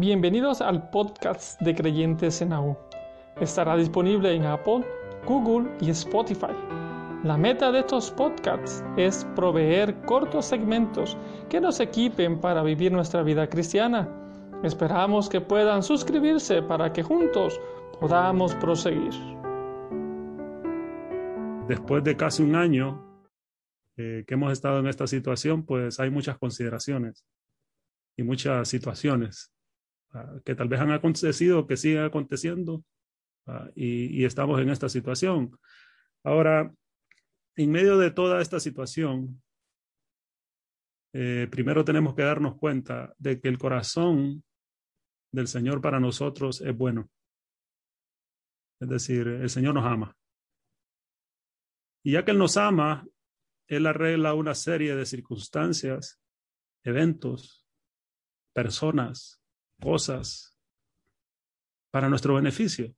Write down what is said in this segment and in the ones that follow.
Bienvenidos al podcast de Creyentes en AU. Estará disponible en Apple, Google y Spotify. La meta de estos podcasts es proveer cortos segmentos que nos equipen para vivir nuestra vida cristiana. Esperamos que puedan suscribirse para que juntos podamos proseguir. Después de casi un año eh, que hemos estado en esta situación, pues hay muchas consideraciones y muchas situaciones ah, que tal vez han acontecido, que siguen aconteciendo ah, y, estamos en esta situación. Ahora, en medio de toda esta situación, eh, primero tenemos que darnos cuenta de que el corazón del Señor para nosotros es bueno. Es decir, el Señor nos ama. Y ya que Él nos ama, Él arregla una serie de circunstancias, eventos, personas, cosas para nuestro beneficio.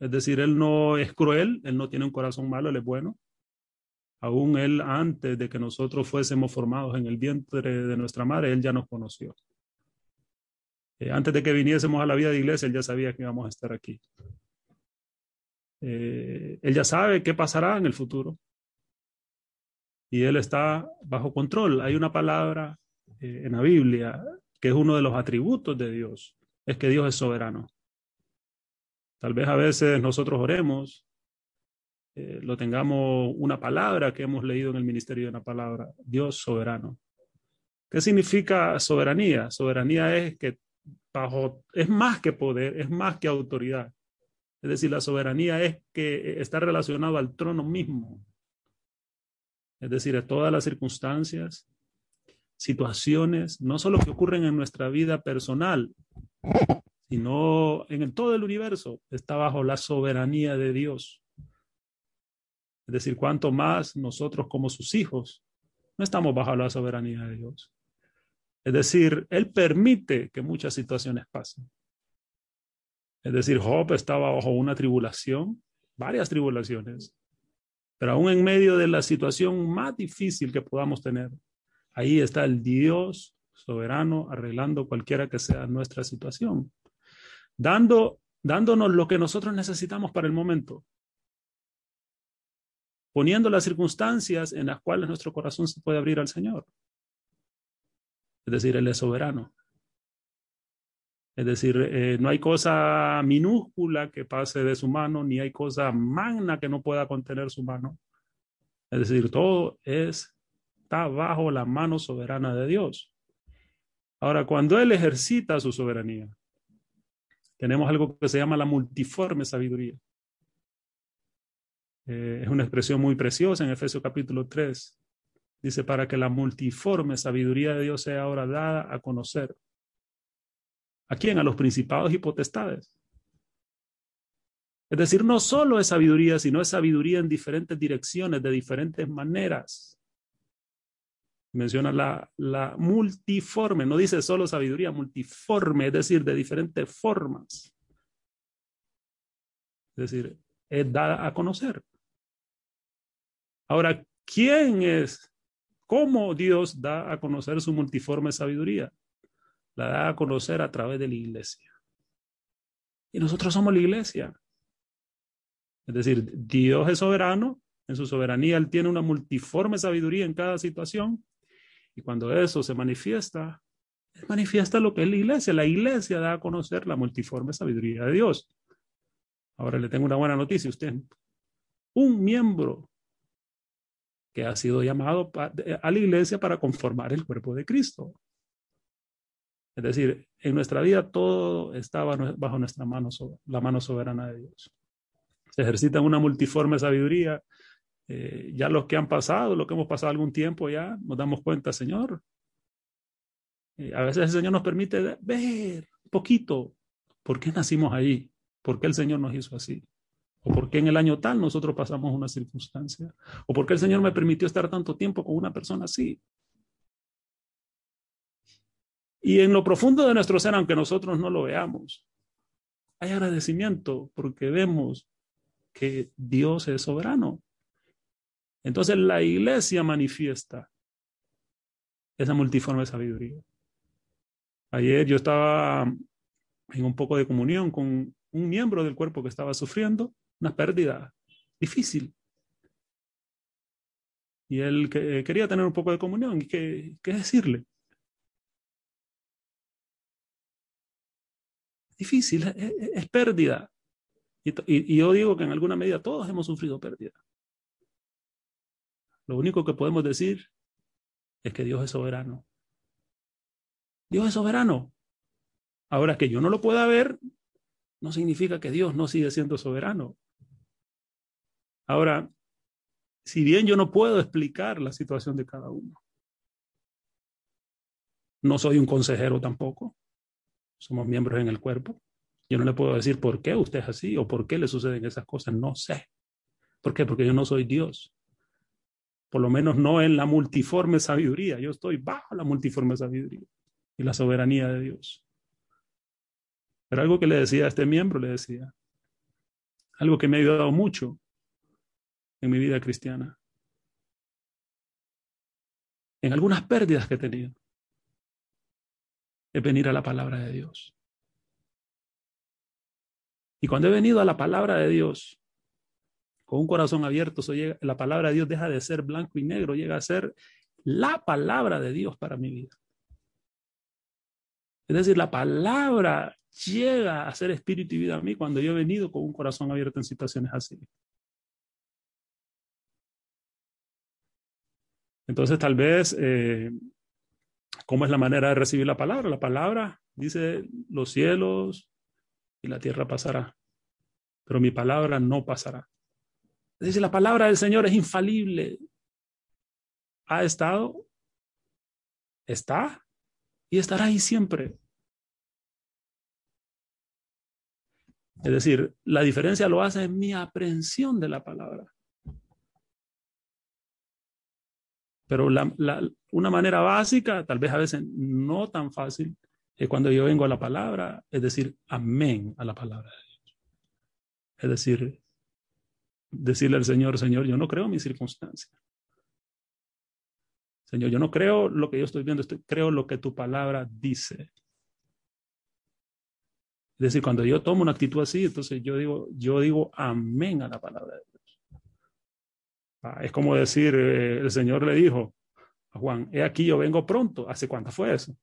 Es decir, Él no es cruel, Él no tiene un corazón malo, Él es bueno aún Él antes de que nosotros fuésemos formados en el vientre de nuestra madre, Él ya nos conoció. Eh, antes de que viniésemos a la vida de iglesia, Él ya sabía que íbamos a estar aquí. Eh, él ya sabe qué pasará en el futuro. Y Él está bajo control. Hay una palabra eh, en la Biblia que es uno de los atributos de Dios, es que Dios es soberano. Tal vez a veces nosotros oremos eh, lo tengamos una palabra que hemos leído en el ministerio de una palabra, Dios soberano. ¿Qué significa soberanía? Soberanía es que bajo, es más que poder, es más que autoridad. Es decir, la soberanía es que está relacionado al trono mismo. Es decir, a todas las circunstancias, situaciones, no solo que ocurren en nuestra vida personal, sino en todo el universo, está bajo la soberanía de Dios. Es decir, cuanto más nosotros como sus hijos no estamos bajo la soberanía de Dios. Es decir, Él permite que muchas situaciones pasen. Es decir, Job estaba bajo una tribulación, varias tribulaciones, pero aún en medio de la situación más difícil que podamos tener, ahí está el Dios soberano arreglando cualquiera que sea nuestra situación, dando, dándonos lo que nosotros necesitamos para el momento poniendo las circunstancias en las cuales nuestro corazón se puede abrir al Señor. Es decir, Él es soberano. Es decir, eh, no hay cosa minúscula que pase de su mano, ni hay cosa magna que no pueda contener su mano. Es decir, todo es, está bajo la mano soberana de Dios. Ahora, cuando Él ejercita su soberanía, tenemos algo que se llama la multiforme sabiduría. Eh, es una expresión muy preciosa en Efesios capítulo 3. Dice, para que la multiforme sabiduría de Dios sea ahora dada a conocer. ¿A quién? A los principados y potestades. Es decir, no solo es sabiduría, sino es sabiduría en diferentes direcciones, de diferentes maneras. Menciona la, la multiforme, no dice solo sabiduría, multiforme, es decir, de diferentes formas. Es decir, es dada a conocer. Ahora, ¿quién es? ¿Cómo Dios da a conocer su multiforme sabiduría? La da a conocer a través de la iglesia. Y nosotros somos la iglesia. Es decir, Dios es soberano, en su soberanía Él tiene una multiforme sabiduría en cada situación. Y cuando eso se manifiesta, manifiesta lo que es la iglesia. La iglesia da a conocer la multiforme sabiduría de Dios. Ahora le tengo una buena noticia. Usted, un miembro que ha sido llamado a la iglesia para conformar el cuerpo de Cristo. Es decir, en nuestra vida todo estaba bajo nuestra mano, la mano soberana de Dios. Se ejercita una multiforme sabiduría. Eh, ya los que han pasado, lo que hemos pasado algún tiempo ya, nos damos cuenta, Señor. Eh, a veces el Señor nos permite ver un poquito por qué nacimos ahí, por qué el Señor nos hizo así. ¿O por qué en el año tal nosotros pasamos una circunstancia? ¿O por qué el Señor me permitió estar tanto tiempo con una persona así? Y en lo profundo de nuestro ser, aunque nosotros no lo veamos, hay agradecimiento porque vemos que Dios es soberano. Entonces la iglesia manifiesta esa multiforme sabiduría. Ayer yo estaba en un poco de comunión con un miembro del cuerpo que estaba sufriendo una pérdida difícil. Y él que, quería tener un poco de comunión. ¿Y qué, qué decirle? Difícil, es, pérdida. y, yo digo que en alguna medida todos hemos sufrido pérdida. Lo único que podemos decir es que Dios es soberano. Dios es soberano. Ahora que yo no lo pueda ver, no significa que Dios no sigue siendo soberano. Ahora, si bien yo no puedo explicar la situación de cada uno, no soy un consejero tampoco, somos miembros en el cuerpo. Yo no le puedo decir por qué usted es así o por qué le suceden esas cosas, no sé. ¿Por qué? Porque yo no soy Dios por lo menos no en la multiforme sabiduría. Yo estoy bajo la multiforme sabiduría y la soberanía de Dios. Pero algo que le decía a este miembro, le decía, algo que me ha ayudado mucho en mi vida cristiana, en algunas pérdidas que he tenido, es venir a la palabra de Dios. Y cuando he venido a la palabra de Dios, con un corazón abierto, la palabra de Dios deja de ser blanco y negro, llega a ser la palabra de Dios para mi vida. Es decir, la palabra llega a ser espíritu y vida a mí cuando yo he venido con un corazón abierto en situaciones así. Entonces, tal vez, eh, ¿cómo es la manera de recibir la palabra? La palabra dice, los cielos y la tierra pasará, pero mi palabra no pasará. Decir, la palabra del Señor es infalible. Ha estado, está y estará ahí siempre. Es decir, la diferencia lo hace en mi aprehensión de la palabra. Pero una manera básica, tal vez a veces no tan fácil, es cuando yo vengo a la palabra, es decir, amén a la palabra de Dios. Es decir, decirle al Señor, Señor, yo no creo mi circunstancia. Señor, yo no creo lo que yo estoy viendo, estoy, creo lo que tu palabra dice. Es decir, cuando yo tomo una actitud así, entonces yo digo, yo digo amén a la palabra de Dios. Ah, es como decir, eh, el Señor le dijo a Juan, he aquí yo vengo pronto. ¿Hace cuánto fue eso?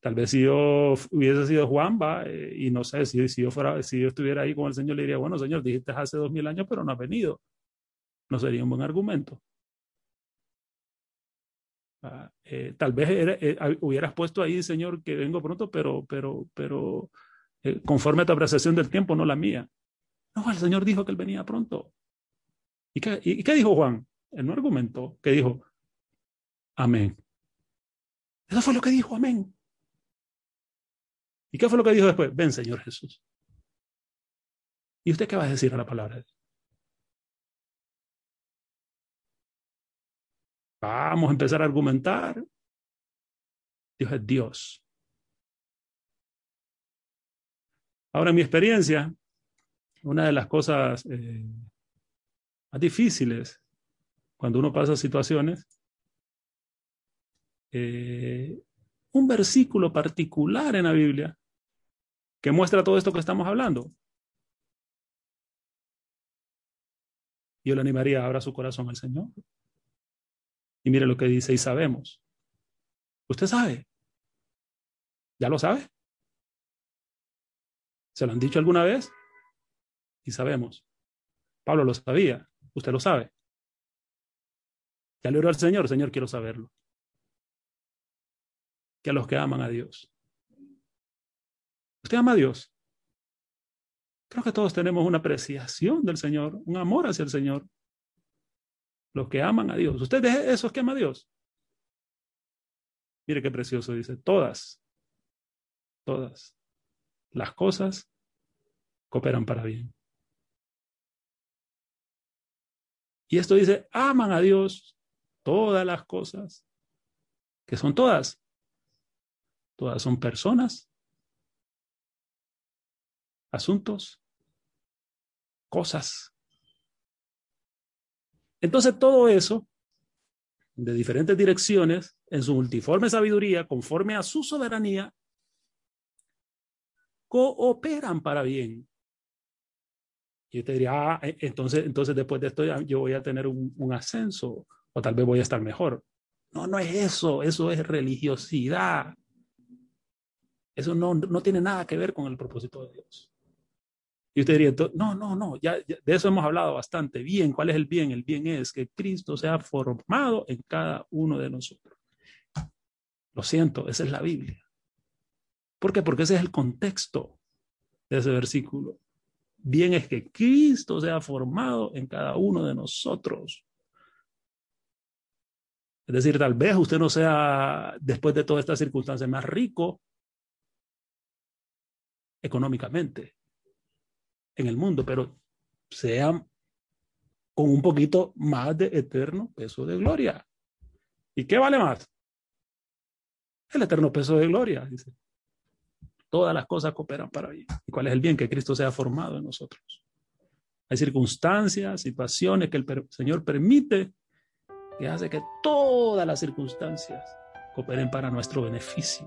Tal vez si yo hubiese sido Juan, va, eh, y no sé, si, yo estuviera ahí con el Señor, le diría, bueno, Señor, dijiste hace dos mil años, pero no ha venido. No sería un buen argumento. Ah, eh, tal vez eh, hubieras puesto ahí, Señor, que vengo pronto, pero, pero, pero conforme a tu apreciación del tiempo, no la mía. No, el Señor dijo que él venía pronto. ¿Y qué, y qué dijo Juan? Él no argumentó, que dijo, amén. Eso fue lo que dijo, amén. ¿Y qué fue lo que dijo después? Ven, Señor Jesús. ¿Y usted qué va a decir a la palabra de Dios? Vamos a empezar a argumentar. Dios es Dios. Ahora, en mi experiencia, una de las cosas eh, más difíciles cuando uno pasa situaciones eh, un versículo particular en la Biblia que muestra todo esto que estamos hablando. Yo le animaría abra su corazón al Señor. Y mire lo que dice y sabemos. ¿Usted sabe? ¿Ya lo sabe? ¿Se lo han dicho alguna vez? Y sabemos. Pablo lo sabía. Usted lo sabe. Ya le oró al Señor. Señor, quiero saberlo que a los que aman a Dios. ¿Usted ama a Dios? Creo que todos tenemos una apreciación del Señor, un amor hacia el Señor. Los que aman a Dios. ¿Usted es esos que ama a Dios? Mire qué precioso dice. Todas, todas las cosas cooperan para bien. Y esto dice, aman a Dios todas las cosas, que son todas, Todas son personas, asuntos, cosas. Entonces todo eso de diferentes direcciones en su multiforme sabiduría, conforme a su soberanía, cooperan para bien. Y te diría, ah, e, entonces, entonces después de esto yo voy a tener un, un ascenso o tal vez voy a estar mejor. No, no es eso, eso es religiosidad. Eso no, no tiene nada que ver con el propósito de Dios. Y usted diría, no, no, no, ya, de eso hemos hablado bastante. Bien, ¿cuál es el bien? El bien es que Cristo sea formado en cada uno de nosotros. Lo siento, esa es la Biblia. ¿Por qué? Porque ese es el contexto de ese versículo. Bien es que Cristo sea formado en cada uno de nosotros. Es decir, tal vez usted no sea, después de todas estas circunstancias, más rico económicamente en el mundo, pero sea con un poquito más de eterno peso de gloria. ¿Y qué vale más? El eterno peso de gloria, dice. Todas las cosas cooperan para bien. ¿Y cuál es el bien? Que Cristo sea formado en nosotros. Hay circunstancias, situaciones que el Señor permite que hace que todas las circunstancias cooperen para nuestro beneficio.